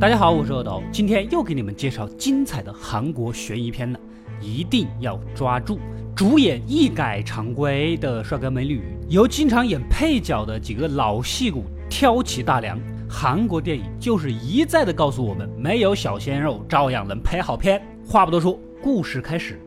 大家好，我是恶斗，今天又给你们介绍精彩的韩国悬疑片了，一定要抓住！主演一改常规的帅哥美女，由经常演配角的几个老戏骨挑起大梁。韩国电影就是一再的告诉我们，没有小鲜肉照样能拍好片。话不多说，故事开始。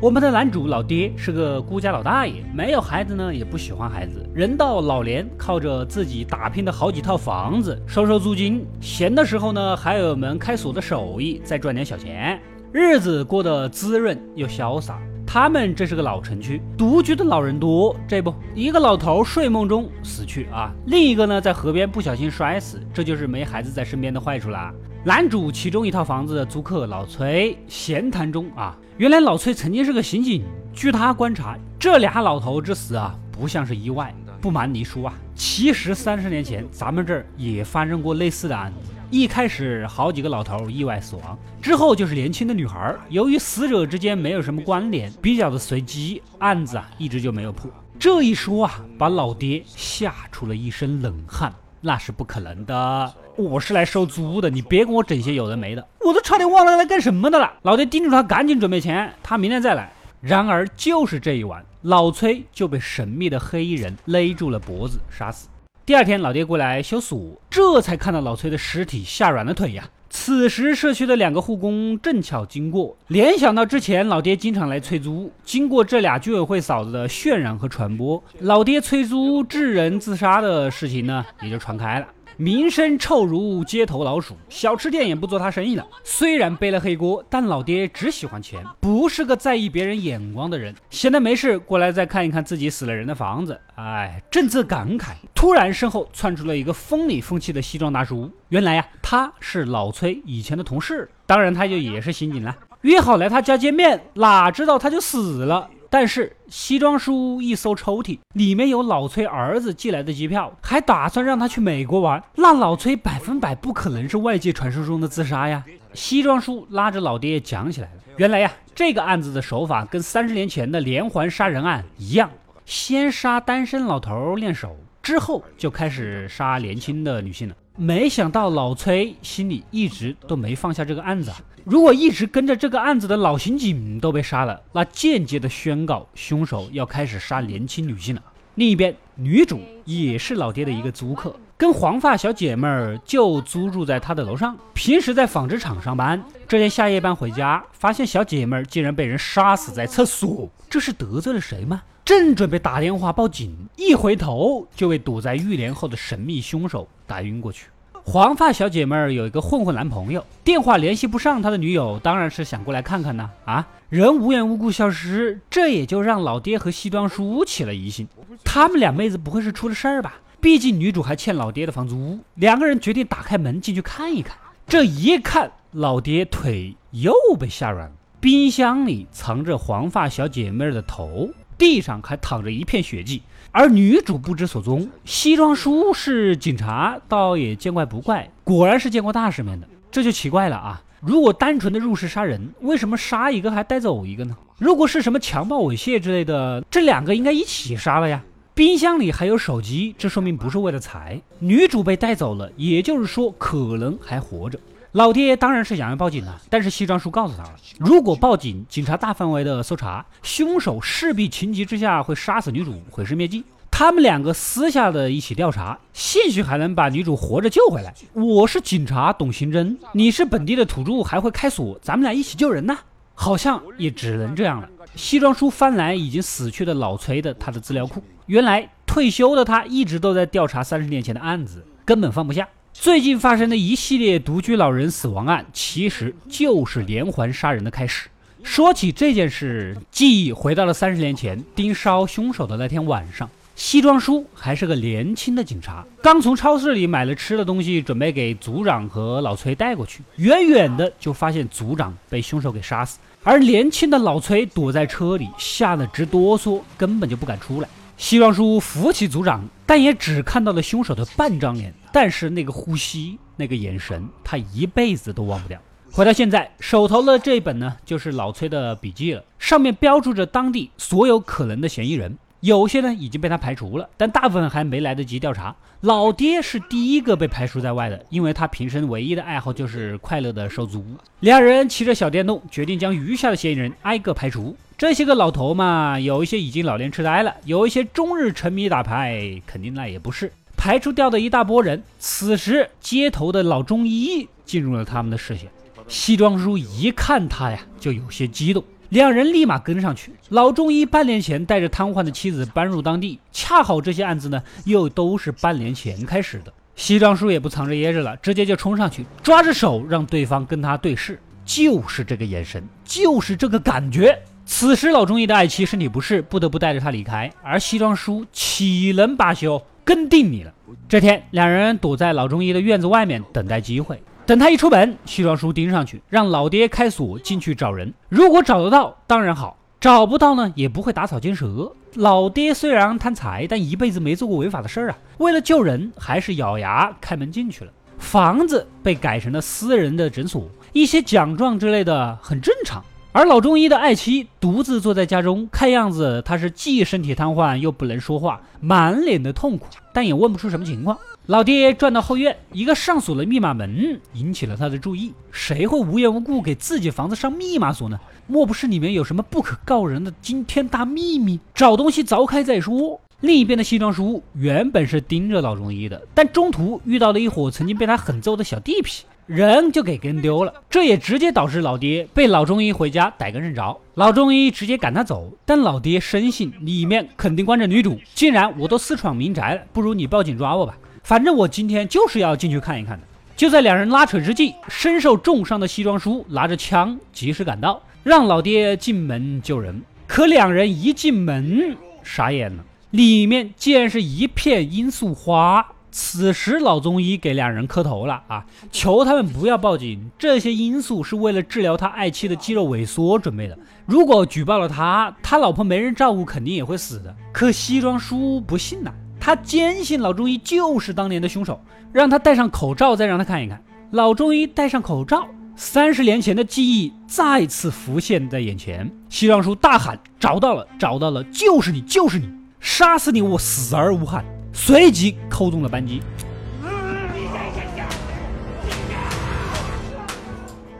我们的男主老爹是个孤家老大爷，没有孩子呢，也不喜欢孩子。人到老年，靠着自己打拼的好几套房子收收租金，闲的时候呢，还有门开锁的手艺，再赚点小钱，日子过得滋润又潇洒。他们这是个老城区，独居的老人多。这不，一个老头睡梦中死去啊，另一个呢在河边不小心摔死，这就是没孩子在身边的坏处啦。男主其中一套房子的租客老崔闲谈中啊。原来老崔曾经是个刑警。据他观察，这俩老头之死啊，不像是意外。不瞒你说啊，其实三十年前咱们这儿也发生过类似的案子。一开始好几个老头意外死亡，之后就是年轻的女孩。由于死者之间没有什么关联，比较的随机，案子啊一直就没有破。这一说啊，把老爹吓出了一身冷汗。那是不可能的，我是来收租的，你别跟我整些有的没的，我都差点忘了来干什么的了。老爹叮嘱他赶紧准备钱，他明天再来。然而就是这一晚，老崔就被神秘的黑衣人勒住了脖子，杀死。第二天，老爹过来修锁，这才看到老崔的尸体，吓软了腿呀。此时，社区的两个护工正巧经过，联想到之前老爹经常来催租，经过这俩居委会嫂子的渲染和传播，老爹催租致人自杀的事情呢，也就传开了。名声臭如街头老鼠，小吃店也不做他生意了。虽然背了黑锅，但老爹只喜欢钱，不是个在意别人眼光的人。闲的没事，过来再看一看自己死了人的房子，哎，正自感慨，突然身后窜出了一个风里风气的西装大叔。原来呀，他是老崔以前的同事，当然他就也是刑警了。约好来他家见面，哪知道他就死了。但是西装叔一搜抽屉，里面有老崔儿子寄来的机票，还打算让他去美国玩。那老崔百分百不可能是外界传说中的自杀呀！西装叔拉着老爹讲起来了。原来呀，这个案子的手法跟三十年前的连环杀人案一样，先杀单身老头练手，之后就开始杀年轻的女性了。没想到老崔心里一直都没放下这个案子。如果一直跟着这个案子的老刑警都被杀了，那间接的宣告凶手要开始杀年轻女性了。另一边，女主也是老爹的一个租客，跟黄发小姐妹儿就租住在他的楼上，平时在纺织厂上班。这天下夜班回家，发现小姐妹儿竟然被人杀死在厕所，这是得罪了谁吗？正准备打电话报警，一回头就被躲在浴帘后的神秘凶手打晕过去。黄发小姐妹儿有一个混混男朋友，电话联系不上他的女友，当然是想过来看看呢。啊，人无缘无故消失，这也就让老爹和西装叔起了疑心。他们俩妹子不会是出了事儿吧？毕竟女主还欠老爹的房租。两个人决定打开门进去看一看。这一看，老爹腿又被吓软了。冰箱里藏着黄发小姐妹儿的头，地上还躺着一片血迹。而女主不知所踪，西装叔是警察，倒也见怪不怪。果然是见过大世面的，这就奇怪了啊！如果单纯的入室杀人，为什么杀一个还带走一个呢？如果是什么强暴、猥亵之类的，这两个应该一起杀了呀。冰箱里还有手机，这说明不是为了财。女主被带走了，也就是说可能还活着。老爹当然是想要报警了，但是西装叔告诉他了，如果报警，警察大范围的搜查，凶手势必情急之下会杀死女主，毁尸灭迹。他们两个私下的一起调查，兴许还能把女主活着救回来。我是警察，懂刑侦；你是本地的土著，还会开锁，咱们俩一起救人呢。好像也只能这样了。西装叔翻来已经死去的老崔的他的资料库，原来退休的他一直都在调查三十年前的案子，根本放不下。最近发生的一系列独居老人死亡案，其实就是连环杀人的开始。说起这件事，记忆回到了三十年前盯梢凶手的那天晚上。西装叔还是个年轻的警察，刚从超市里买了吃的东西，准备给组长和老崔带过去。远远的就发现组长被凶手给杀死，而年轻的老崔躲在车里，吓得直哆嗦，根本就不敢出来。西装叔扶起组长，但也只看到了凶手的半张脸。但是那个呼吸，那个眼神，他一辈子都忘不掉。回到现在，手头的这一本呢，就是老崔的笔记了，上面标注着当地所有可能的嫌疑人。有些呢已经被他排除了，但大部分还没来得及调查。老爹是第一个被排除在外的，因为他平生唯一的爱好就是快乐的收租。两人骑着小电动，决定将余下的嫌疑人挨个排除。这些个老头嘛，有一些已经老年痴呆了，有一些终日沉迷打牌，肯定那也不是。排除掉的一大波人，此时街头的老中医进入了他们的视线。西装叔一看他呀，就有些激动。两人立马跟上去。老中医半年前带着瘫痪的妻子搬入当地，恰好这些案子呢，又都是半年前开始的。西装叔也不藏着掖着了，直接就冲上去，抓着手让对方跟他对视，就是这个眼神，就是这个感觉。此时老中医的爱妻身体不适，不得不带着他离开，而西装叔岂能罢休，跟定你了。这天，两人躲在老中医的院子外面等待机会。等他一出门，西装叔盯上去，让老爹开锁进去找人。如果找得到，当然好；找不到呢，也不会打草惊蛇。老爹虽然贪财，但一辈子没做过违法的事儿啊。为了救人，还是咬牙开门进去了。房子被改成了私人的诊所，一些奖状之类的很正常。而老中医的爱妻独自坐在家中，看样子他是既身体瘫痪又不能说话，满脸的痛苦，但也问不出什么情况。老爹转到后院，一个上锁的密码门引起了他的注意。谁会无缘无故给自己房子上密码锁呢？莫不是里面有什么不可告人的惊天大秘密？找东西凿开再说。另一边的西装叔原本是盯着老中医的，但中途遇到了一伙曾经被他狠揍的小地痞，人就给跟丢了。这也直接导致老爹被老中医回家逮个正着。老中医直接赶他走，但老爹深信里面肯定关着女主。既然我都私闯民宅了，不如你报警抓我吧。反正我今天就是要进去看一看的。就在两人拉扯之际，身受重伤的西装叔拿着枪及时赶到，让老爹进门救人。可两人一进门，傻眼了，里面竟然是一片罂粟花。此时老中医给两人磕头了啊，求他们不要报警，这些因素是为了治疗他爱妻的肌肉萎缩准备的。如果举报了他，他老婆没人照顾，肯定也会死的。可西装叔不信呐。他坚信老中医就是当年的凶手，让他戴上口罩，再让他看一看。老中医戴上口罩，三十年前的记忆再次浮现在眼前。西装叔大喊：“找到了，找到了，就是你，就是你，杀死你，我死而无憾。”随即扣动了扳机。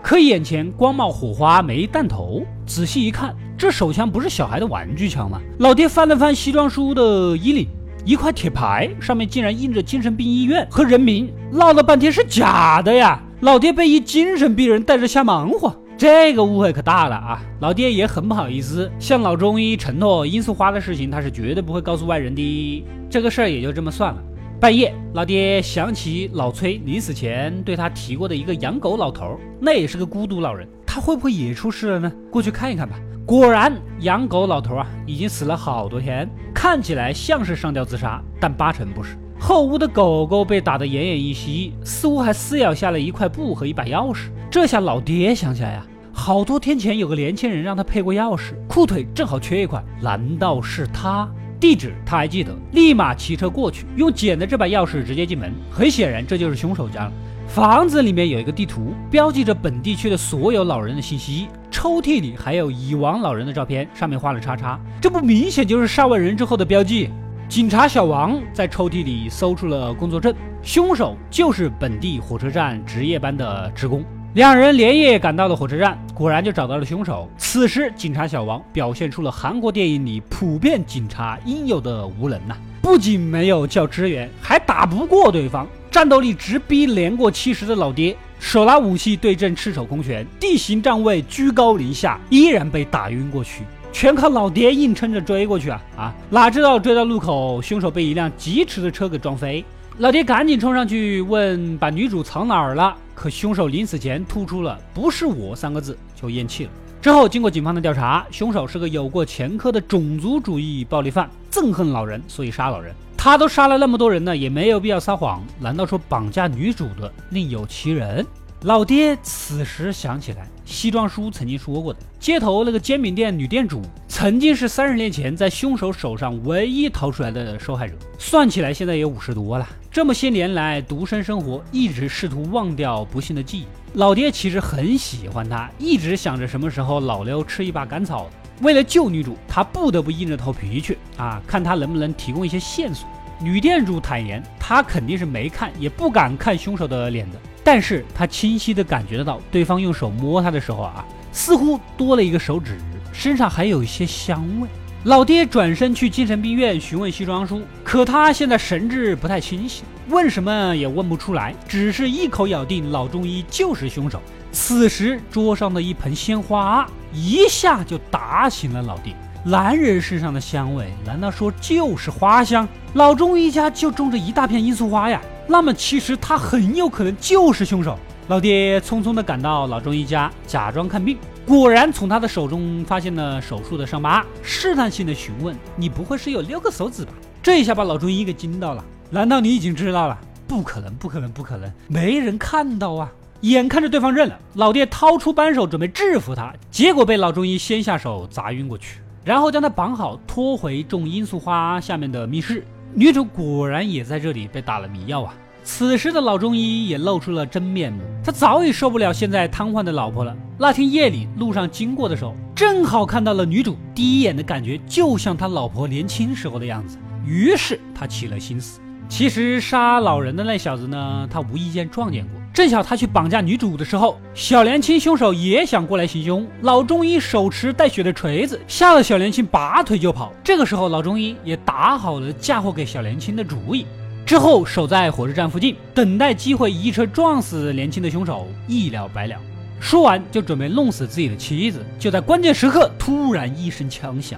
可眼前光冒火花，没弹头。仔细一看，这手枪不是小孩的玩具枪吗？老爹翻了翻西装叔的衣领。一块铁牌上面竟然印着精神病医院和人名，闹了半天是假的呀！老爹被一精神病人带着瞎忙活，这个误会可大了啊！老爹也很不好意思，向老中医承诺罂粟花的事情他是绝对不会告诉外人的。这个事儿也就这么算了。半夜，老爹想起老崔临死前对他提过的一个养狗老头，那也是个孤独老人，他会不会也出事了呢？过去看一看吧。果然，养狗老头啊，已经死了好多天，看起来像是上吊自杀，但八成不是。后屋的狗狗被打得奄奄一息，似乎还撕咬下了一块布和一把钥匙。这下老爹想起来呀，好多天前有个年轻人让他配过钥匙，裤腿正好缺一块，难道是他？地址他还记得，立马骑车过去，用捡的这把钥匙直接进门。很显然，这就是凶手家了。房子里面有一个地图，标记着本地区的所有老人的信息。抽屉里还有已亡老人的照片，上面画了叉叉，这不明显就是杀完人之后的标记？警察小王在抽屉里搜出了工作证，凶手就是本地火车站值夜班的职工。两人连夜赶到了火车站，果然就找到了凶手。此时，警察小王表现出了韩国电影里普遍警察应有的无能呐，不仅没有叫支援，还打不过对方。战斗力直逼年过七十的老爹，手拿武器对阵赤手空拳，地形站位居高临下，依然被打晕过去，全靠老爹硬撑着追过去啊啊！哪知道追到路口，凶手被一辆疾驰的车给撞飞，老爹赶紧冲上去问把女主藏哪儿了，可凶手临死前吐出了“不是我”三个字就咽气了。之后经过警方的调查，凶手是个有过前科的种族主义暴力犯，憎恨老人，所以杀老人。他都杀了那么多人了，也没有必要撒谎。难道说绑架女主的另有其人？老爹此时想起来，西装叔曾经说过的，街头那个煎饼店女店主，曾经是三十年前在凶手手上唯一逃出来的受害者。算起来，现在也五十多了。这么些年来独身生活，一直试图忘掉不幸的记忆。老爹其实很喜欢她，一直想着什么时候老刘吃一把甘草。为了救女主，他不得不硬着头皮去啊，看他能不能提供一些线索。女店主坦言，她肯定是没看，也不敢看凶手的脸的。但是她清晰地感觉得到，对方用手摸她的时候啊，似乎多了一个手指，身上还有一些香味。老爹转身去精神病院询问西装叔，可他现在神志不太清醒，问什么也问不出来，只是一口咬定老中医就是凶手。此时桌上的一盆鲜花一下就打醒了老爹。男人身上的香味，难道说就是花香？老中医家就种着一大片罂粟花呀？那么其实他很有可能就是凶手。老爹匆匆地赶到老中医家，假装看病。果然从他的手中发现了手术的伤疤，试探性的询问：“你不会是有六个手指吧？”这一下把老中医给惊到了。难道你已经知道了？不可能，不可能，不可能，没人看到啊！眼看着对方认了，老爹掏出扳手准备制服他，结果被老中医先下手砸晕过去，然后将他绑好，拖回种罂粟花下面的密室。女主果然也在这里被打了迷药啊！此时的老中医也露出了真面目，他早已受不了现在瘫痪的老婆了。那天夜里路上经过的时候，正好看到了女主，第一眼的感觉就像他老婆年轻时候的样子，于是他起了心思。其实杀老人的那小子呢，他无意间撞见过，正巧他去绑架女主的时候，小年轻凶手也想过来行凶。老中医手持带血的锤子，吓得小年轻拔腿就跑。这个时候，老中医也打好了嫁祸给小年轻的主意。之后守在火车站附近，等待机会一车撞死年轻的凶手，一了百了。说完就准备弄死自己的妻子，就在关键时刻，突然一声枪响，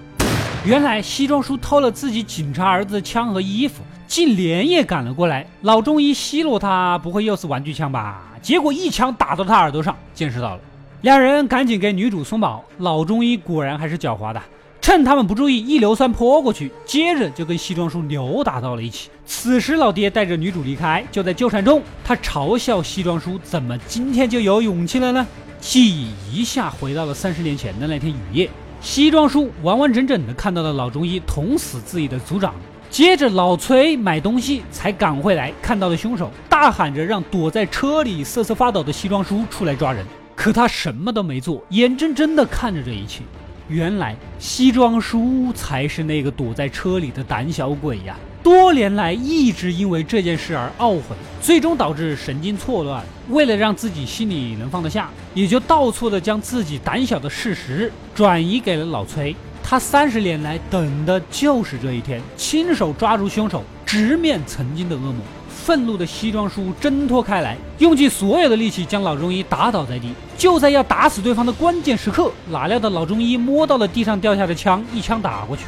原来西装叔偷了自己警察儿子的枪和衣服，竟连夜赶了过来。老中医奚落他，不会又是玩具枪吧？结果一枪打到他耳朵上，见识到了。两人赶紧给女主松绑。老中医果然还是狡猾的。趁他们不注意，一硫酸泼过去，接着就跟西装叔扭打到了一起。此时，老爹带着女主离开，就在纠缠中，他嘲笑西装叔怎么今天就有勇气了呢？记忆一下回到了三十年前的那天雨夜，西装叔完完整整的看到了老中医捅死自己的组长，接着老崔买东西才赶回来，看到了凶手，大喊着让躲在车里瑟瑟发抖的西装叔出来抓人，可他什么都没做，眼睁睁的看着这一切。原来西装叔才是那个躲在车里的胆小鬼呀！多年来一直因为这件事而懊悔，最终导致神经错乱。为了让自己心里能放得下，也就倒错的将自己胆小的事实转移给了老崔。他三十年来等的就是这一天，亲手抓住凶手，直面曾经的噩梦。愤怒的西装叔挣脱开来，用尽所有的力气将老中医打倒在地。就在要打死对方的关键时刻，哪料到老中医摸到了地上掉下的枪，一枪打过去，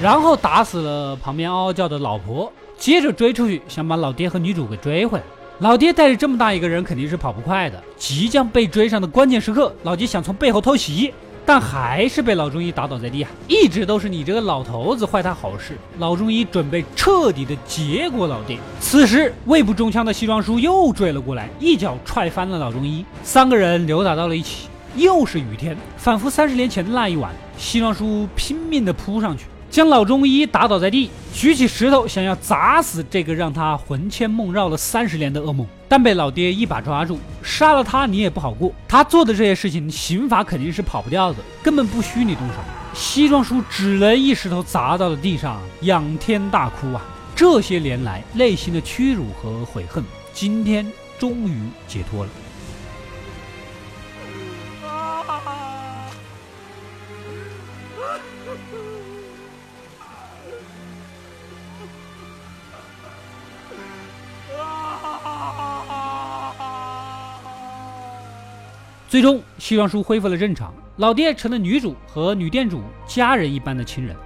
然后打死了旁边嗷嗷叫的老婆，接着追出去想把老爹和女主给追回来。老爹带着这么大一个人肯定是跑不快的，即将被追上的关键时刻，老爹想从背后偷袭。但还是被老中医打倒在地啊！一直都是你这个老头子坏他好事。老中医准备彻底的结果老爹。此时胃部中枪的西装叔又追了过来，一脚踹翻了老中医，三个人扭打到了一起。又是雨天，仿佛三十年前的那一晚。西装叔拼命的扑上去。将老中医打倒在地，举起石头想要砸死这个让他魂牵梦绕了三十年的噩梦，但被老爹一把抓住。杀了他你也不好过，他做的这些事情，刑法肯定是跑不掉的，根本不需你动手。西装叔只能一石头砸到了地上，仰天大哭啊！这些年来内心的屈辱和悔恨，今天终于解脱了。最终，西装叔恢复了正常，老爹成了女主和女店主家人一般的亲人。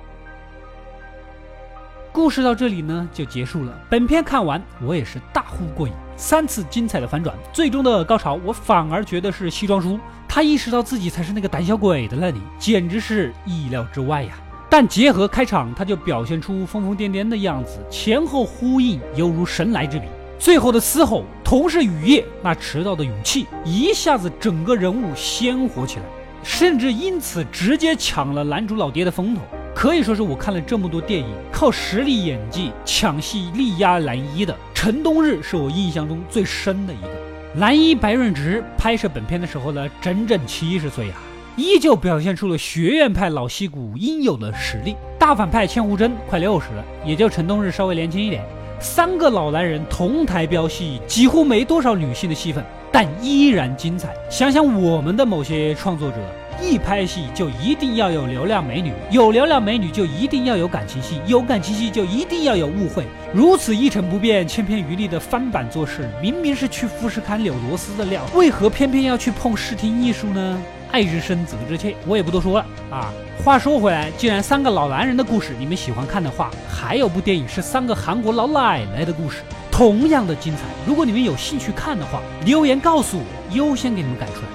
故事到这里呢就结束了。本片看完，我也是大呼过瘾。三次精彩的反转，最终的高潮，我反而觉得是西装叔，他意识到自己才是那个胆小鬼的那里，简直是意料之外呀。但结合开场，他就表现出疯疯癫癫的样子，前后呼应，犹如神来之笔。最后的嘶吼，同是雨夜，那迟到的勇气，一下子整个人物鲜活起来，甚至因此直接抢了男主老爹的风头，可以说是我看了这么多电影，靠实力演技抢戏力压男一的陈冬日，是我印象中最深的一个。男一白润植拍摄本片的时候呢，整整七十岁啊，依旧表现出了学院派老戏骨应有的实力。大反派千户真快六十了，也就陈冬日稍微年轻一点。三个老男人同台飙戏，几乎没多少女性的戏份，但依然精彩。想想我们的某些创作者，一拍戏就一定要有流量美女，有流量美女就一定要有感情戏，有感情戏就一定要有误会。如此一成不变、千篇一律的翻版做事，明明是去富士康柳螺丝的料，为何偏偏要去碰视听艺术呢？爱之深，责之切，我也不多说了啊。话说回来，既然三个老男人的故事你们喜欢看的话，还有部电影是三个韩国老奶奶的故事，同样的精彩。如果你们有兴趣看的话，留言告诉我，优先给你们改出来。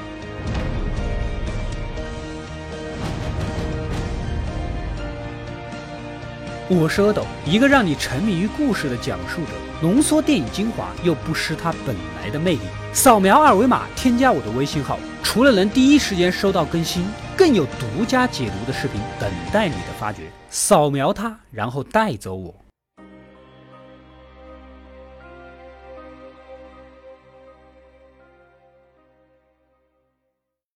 我是阿斗，一个让你沉迷于故事的讲述者，浓缩电影精华又不失它本来的魅力。扫描二维码，添加我的微信号。除了能第一时间收到更新，更有独家解读的视频等待你的发掘。扫描它，然后带走我。